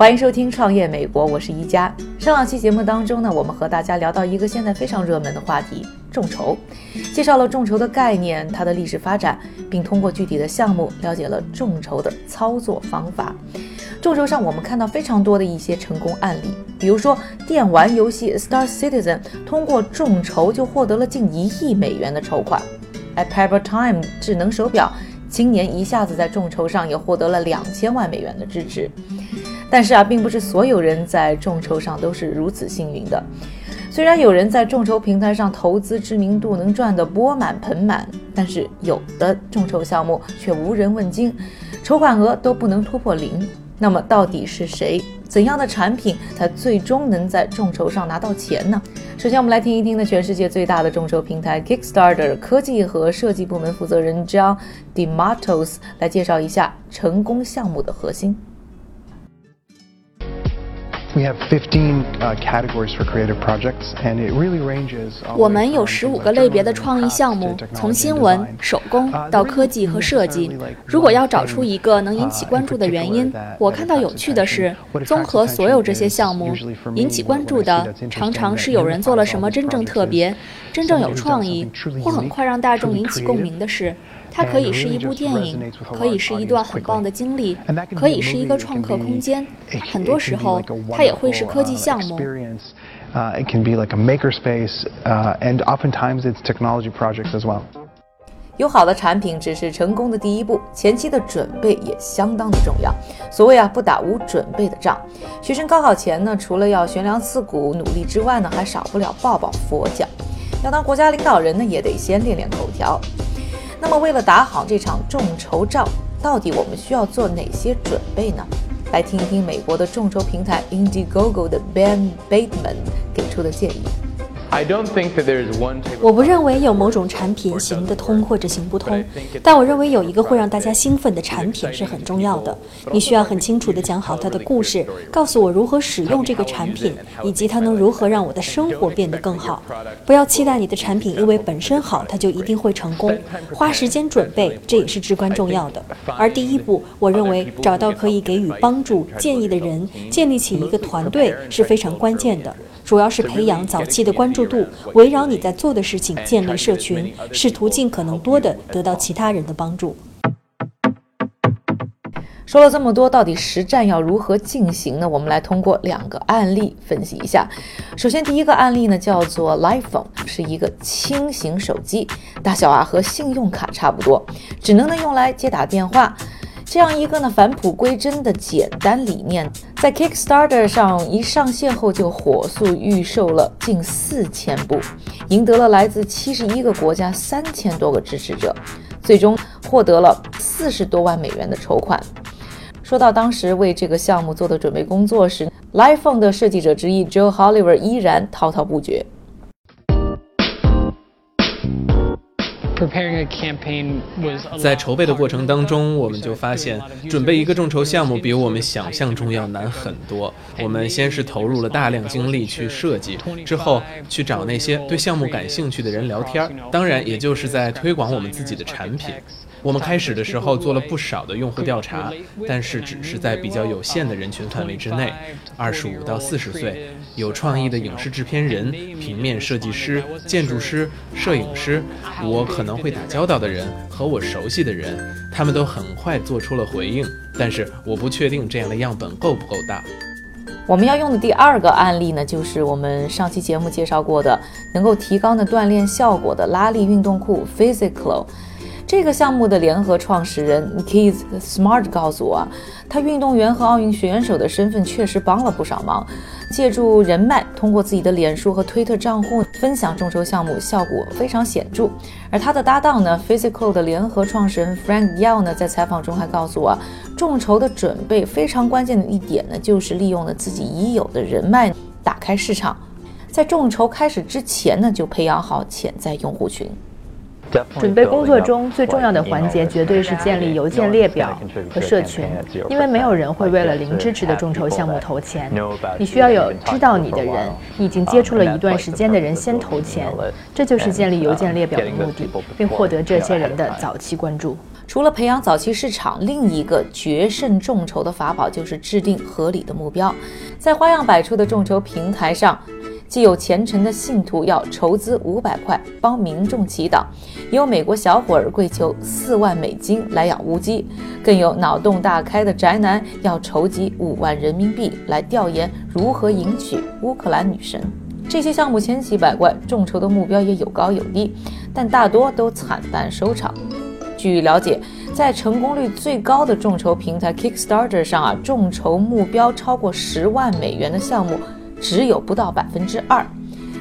欢迎收听《创业美国》，我是一加。上两期节目当中呢，我们和大家聊到一个现在非常热门的话题——众筹，介绍了众筹的概念、它的历史发展，并通过具体的项目了解了众筹的操作方法。众筹上，我们看到非常多的一些成功案例，比如说电玩游戏《Star Citizen》通过众筹就获得了近一亿美元的筹款。a p a p e r Time 智能手表今年一下子在众筹上也获得了两千万美元的支持。但是啊，并不是所有人在众筹上都是如此幸运的。虽然有人在众筹平台上投资，知名度能赚得钵满盆满，但是有的众筹项目却无人问津，筹款额都不能突破零。那么，到底是谁？怎样的产品才最终能在众筹上拿到钱呢？首先，我们来听一听呢，全世界最大的众筹平台 Kickstarter 科技和设计部门负责人 John Dematos 来介绍一下成功项目的核心。我们有十五个类别的创意项目，从新闻、手工到科技和设计。如果要找出一个能引起关注的原因，我看到有趣的是，综合所有这些项目，引起关注的常常是有人做了什么真正特别、真正有创意，或很快让大众引起共鸣的事。它可以是一部电影，可以是一段很棒的经历，可以是一个创客空间。很多时候，它也会是科技项目。有好的产品只是成功的第一步，前期的准备也相当的重要。所谓啊，不打无准备的仗。学生高考前呢，除了要悬梁刺股努力之外呢，还少不了抱抱佛脚。要当国家领导人呢，也得先练练口条。那么，为了打好这场众筹仗，到底我们需要做哪些准备呢？来听一听美国的众筹平台 Indiegogo 的 Ben Bateman 给出的建议。我不认为有某种产品行得通或者行不通，但我认为有一个会让大家兴奋的产品是很重要的。你需要很清楚地讲好它的故事，告诉我如何使用这个产品，以及它能如何让我的生活变得更好。不要期待你的产品因为本身好，它就一定会成功。花时间准备，这也是至关重要的。而第一步，我认为找到可以给予帮助、建议的人，建立起一个团队是非常关键的。主要是培养早期的关注度，围绕你在做的事情建立社群，试图尽可能多的得到其他人的帮助。说了这么多，到底实战要如何进行呢？我们来通过两个案例分析一下。首先，第一个案例呢叫做 iPhone，是一个轻型手机，大小啊和信用卡差不多，只能呢用来接打电话。这样一个呢返璞归真的简单理念，在 Kickstarter 上一上线后就火速预售了近四千部，赢得了来自七十一个国家三千多个支持者，最终获得了四十多万美元的筹款。说到当时为这个项目做的准备工作时，iPhone 的设计者之一 Joe Oliver 依然滔滔不绝。在筹备的过程当中，我们就发现，准备一个众筹项目比我们想象中要难很多。我们先是投入了大量精力去设计，之后去找那些对项目感兴趣的人聊天，当然，也就是在推广我们自己的产品。我们开始的时候做了不少的用户调查，但是只是在比较有限的人群范围之内，二十五到四十岁，有创意的影视制片人、平面设计师、建筑师、摄影师，我可能会打交道的人和我熟悉的人，他们都很快做出了回应，但是我不确定这样的样本够不够大。我们要用的第二个案例呢，就是我们上期节目介绍过的，能够提高呢锻炼效果的拉力运动裤 Physical。这个项目的联合创始人 Keith Smart 告诉我，他运动员和奥运选手的身份确实帮了不少忙。借助人脉，通过自己的脸书和推特账户分享众筹项目，效果非常显著。而他的搭档呢，Physical 的联合创始人 Frank Yao 呢，在采访中还告诉我，众筹的准备非常关键的一点呢，就是利用了自己已有的人脉打开市场，在众筹开始之前呢，就培养好潜在用户群。准备工作中最重要的环节，绝对是建立邮件列表和社群，因为没有人会为了零支持的众筹项目投钱。你需要有知道你的人，你已经接触了一段时间的人先投钱，这就是建立邮件列表的目的，并获得这些人的早期关注。除了培养早期市场，另一个决胜众筹的法宝就是制定合理的目标，在花样百出的众筹平台上。既有虔诚的信徒要筹资五百块帮民众祈祷，也有美国小伙儿跪求四万美金来养乌鸡，更有脑洞大开的宅男要筹集五万人民币来调研如何迎娶乌克兰女神。这些项目千奇百怪，众筹的目标也有高有低，但大多都惨淡收场。据了解，在成功率最高的众筹平台 Kickstarter 上啊，众筹目标超过十万美元的项目。只有不到百分之二，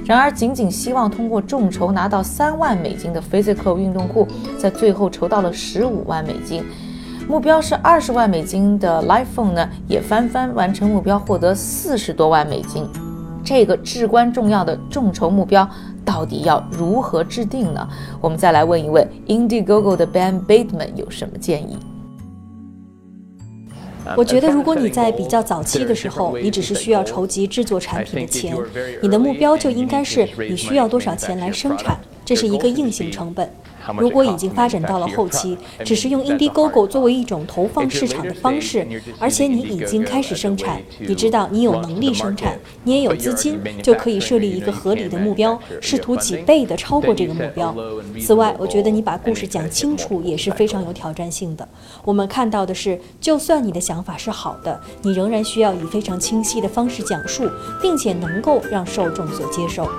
然而仅仅希望通过众筹拿到三万美金的 Physical 运动库，在最后筹到了十五万美金，目标是二十万美金的 Life Phone 呢，也翻番完成目标，获得四十多万美金。这个至关重要的众筹目标到底要如何制定呢？我们再来问一问 Indiegogo 的 Ben Bateman 有什么建议？我觉得，如果你在比较早期的时候，你只是需要筹集制作产品的钱，你的目标就应该是你需要多少钱来生产，这是一个硬性成本。如果已经发展到了后期，只是用 Indiegogo 作为一种投放市场的方式，而且你已经开始生产，你知道你有能力生产，你也有资金，就可以设立一个合理的目标，试图几倍的超过这个目标。此外，我觉得你把故事讲清楚也是非常有挑战性的。我们看到的是，就算你的想法是好的，你仍然需要以非常清晰的方式讲述，并且能够让受众所接受。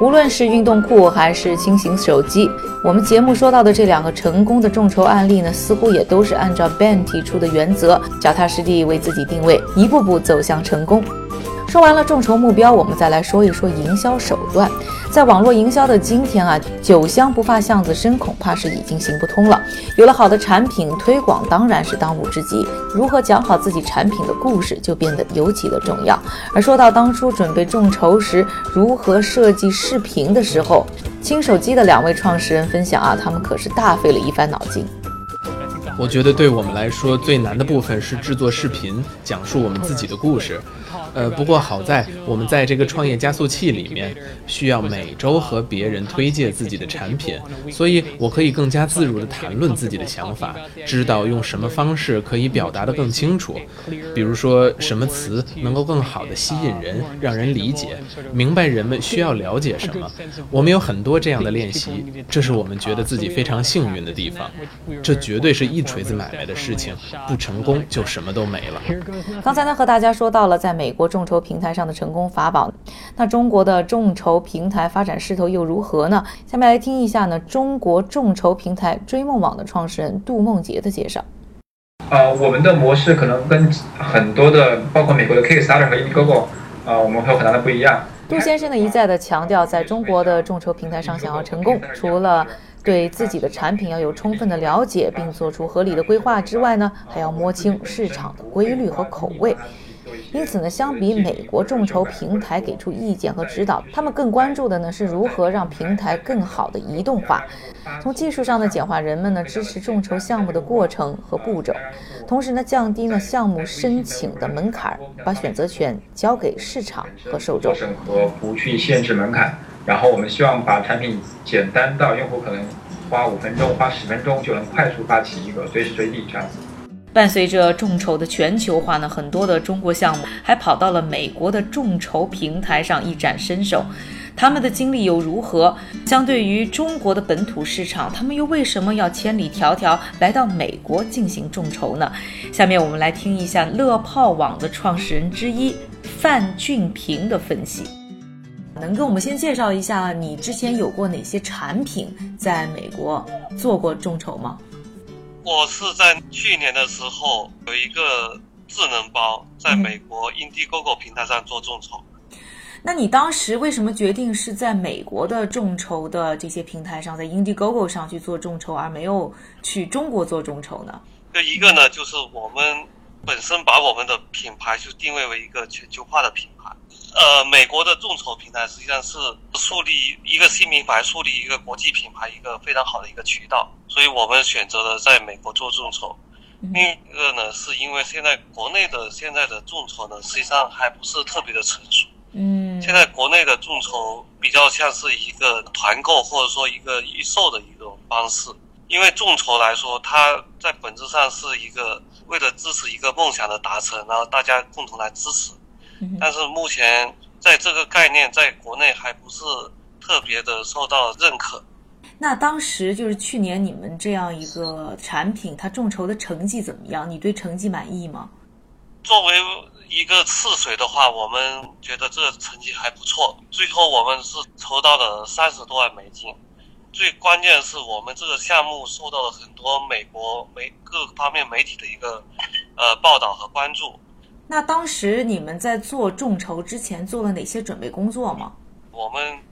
无论是运动裤还是轻型手机，我们节目说到的这两个成功的众筹案例呢，似乎也都是按照 Ben 提出的原则，脚踏实地为自己定位，一步步走向成功。说完了众筹目标，我们再来说一说营销手段。在网络营销的今天啊，酒香不怕巷子深，恐怕是已经行不通了。有了好的产品，推广当然是当务之急。如何讲好自己产品的故事，就变得尤其的重要。而说到当初准备众筹时如何设计视频的时候，轻手机的两位创始人分享啊，他们可是大费了一番脑筋。我觉得对我们来说最难的部分是制作视频，讲述我们自己的故事。呃，不过好在我们在这个创业加速器里面，需要每周和别人推荐自己的产品，所以我可以更加自如地谈论自己的想法，知道用什么方式可以表达得更清楚，比如说什么词能够更好地吸引人，让人理解，明白人们需要了解什么。我们有很多这样的练习，这是我们觉得自己非常幸运的地方。这绝对是一锤子买卖的事情，不成功就什么都没了。刚才呢，和大家说到了在美国。众筹平台上的成功法宝，那中国的众筹平台发展势头又如何呢？下面来听一下呢，中国众筹平台追梦网的创始人杜梦杰的介绍。呃，我们的模式可能跟很多的，包括美国的 Kickstarter 和 Indiegogo，啊，我们会有很大的不一样。杜先生呢一再的强调，在中国的众筹平台上想要成功，除了对自己的产品要有充分的了解，并做出合理的规划之外呢，还要摸清市场的规律和口味。因此呢，相比美国众筹平台给出意见和指导，他们更关注的呢是如何让平台更好的移动化，从技术上呢简化人们呢支持众筹项目的过程和步骤，同时呢降低呢项目申请的门槛，把选择权交给市场和受众。审核不去限制门槛，然后我们希望把产品简单到用户可能花五分钟、花十分钟就能快速发起一个随时随地这样子。伴随着众筹的全球化呢，很多的中国项目还跑到了美国的众筹平台上一展身手。他们的经历又如何？相对于中国的本土市场，他们又为什么要千里迢迢来到美国进行众筹呢？下面我们来听一下乐泡网的创始人之一范俊平的分析。能跟我们先介绍一下你之前有过哪些产品在美国做过众筹吗？我是在去年的时候有一个智能包在美国 Indiegogo 平台上做众筹。那你当时为什么决定是在美国的众筹的这些平台上，在 Indiegogo 上去做众筹，而没有去中国做众筹呢？这一个呢，就是我们本身把我们的品牌就定位为一个全球化的品牌。呃，美国的众筹平台实际上是树立一个新品牌、树立一个国际品牌一个非常好的一个渠道，所以我们选择了在美国做众筹。另一个呢，是因为现在国内的现在的众筹呢，实际上还不是特别的成熟。嗯，现在国内的众筹比较像是一个团购或者说一个预售的一种方式，因为众筹来说，它在本质上是一个为了支持一个梦想的达成，然后大家共同来支持。但是目前在这个概念在国内还不是特别的受到认可。那当时就是去年你们这样一个产品，它众筹的成绩怎么样？你对成绩满意吗？作为一个试水的话，我们觉得这个成绩还不错。最后我们是筹到了三十多万美金。最关键的是，我们这个项目受到了很多美国媒各方面媒体的一个呃报道和关注。那当时你们在做众筹之前做了哪些准备工作吗？我们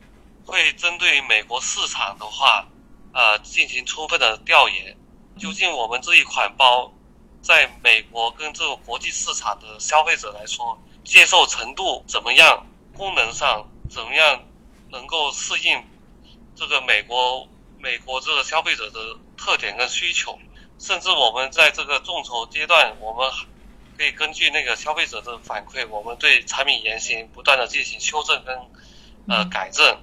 会针对美国市场的话，呃，进行充分的调研，究竟我们这一款包在美国跟这个国际市场的消费者来说接受程度怎么样，功能上怎么样能够适应这个美国美国这个消费者的特点跟需求，甚至我们在这个众筹阶段，我们。可以根据那个消费者的反馈，我们对产品原型不断的进行修正跟呃改正。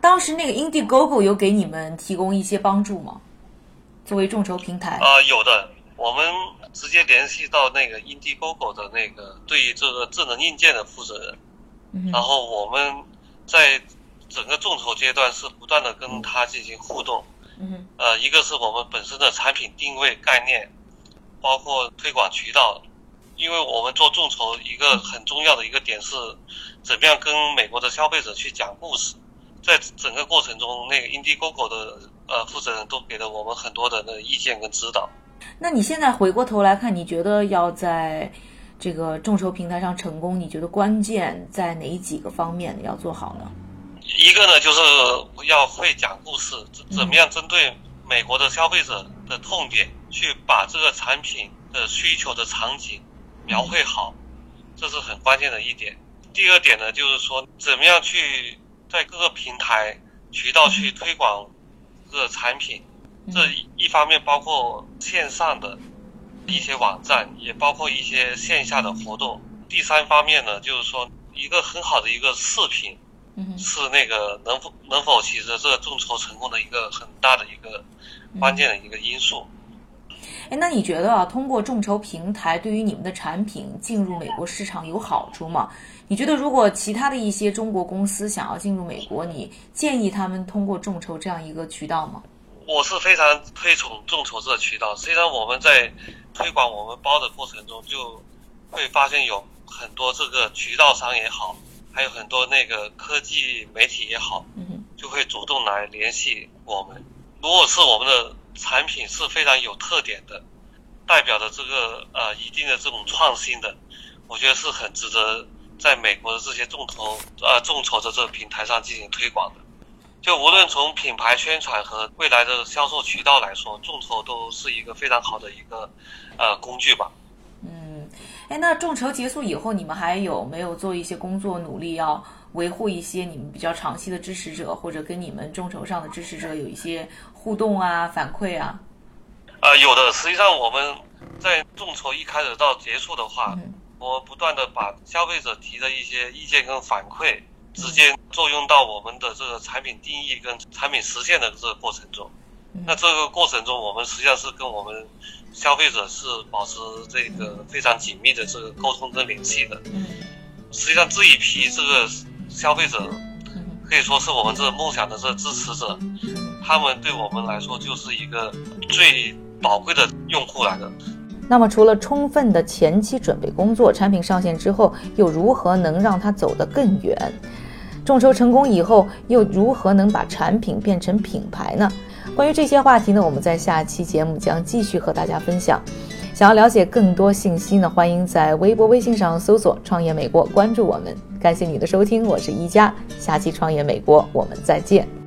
当时那个 Indiegogo 有给你们提供一些帮助吗？作为众筹平台？啊，有的，我们直接联系到那个 Indiegogo 的那个对于这个智能硬件的负责人，然后我们在整个众筹阶段是不断的跟他进行互动。嗯。呃，一个是我们本身的产品定位概念。包括推广渠道，因为我们做众筹一个很重要的一个点是，怎么样跟美国的消费者去讲故事，在整个过程中，那个 Indiegogo 的呃负责人都给了我们很多的那个意见跟指导。那你现在回过头来看，你觉得要在这个众筹平台上成功，你觉得关键在哪几个方面要做好呢？一个呢，就是要会讲故事，怎么样针对美国的消费者的痛点。去把这个产品的需求的场景描绘好，这是很关键的一点。第二点呢，就是说怎么样去在各个平台渠道去推广这个产品。这一方面包括线上的一些网站，也包括一些线下的活动。第三方面呢，就是说一个很好的一个视频，是那个能否能否取得这个众筹成功的一个很大的一个关键的一个因素。哎，那你觉得啊，通过众筹平台对于你们的产品进入美国市场有好处吗？你觉得如果其他的一些中国公司想要进入美国，你建议他们通过众筹这样一个渠道吗？我是非常推崇众筹这个渠道。实际上我们在推广我们包的过程中，就会发现有很多这个渠道商也好，还有很多那个科技媒体也好，就会主动来联系我们。如果是我们的。产品是非常有特点的，代表的这个呃一定的这种创新的，我觉得是很值得在美国的这些众筹呃众筹的这个平台上进行推广的。就无论从品牌宣传和未来的销售渠道来说，众筹都是一个非常好的一个呃工具吧。嗯，哎，那众筹结束以后，你们还有没有做一些工作努力要？维护一些你们比较长期的支持者，或者跟你们众筹上的支持者有一些互动啊、反馈啊。啊，有的。实际上我们在众筹一开始到结束的话，我不断的把消费者提的一些意见跟反馈，直接作用到我们的这个产品定义跟产品实现的这个过程中。那这个过程中，我们实际上是跟我们消费者是保持这个非常紧密的这个沟通跟联系的。实际上这一批这个。消费者可以说是我们这个梦想的这支持者，他们对我们来说就是一个最宝贵的用户来的。那么，除了充分的前期准备工作，产品上线之后又如何能让它走得更远？众筹成功以后，又如何能把产品变成品牌呢？关于这些话题呢，我们在下期节目将继续和大家分享。想要了解更多信息呢，欢迎在微博、微信上搜索“创业美国”，关注我们。感谢你的收听，我是一加，下期《创业美国》，我们再见。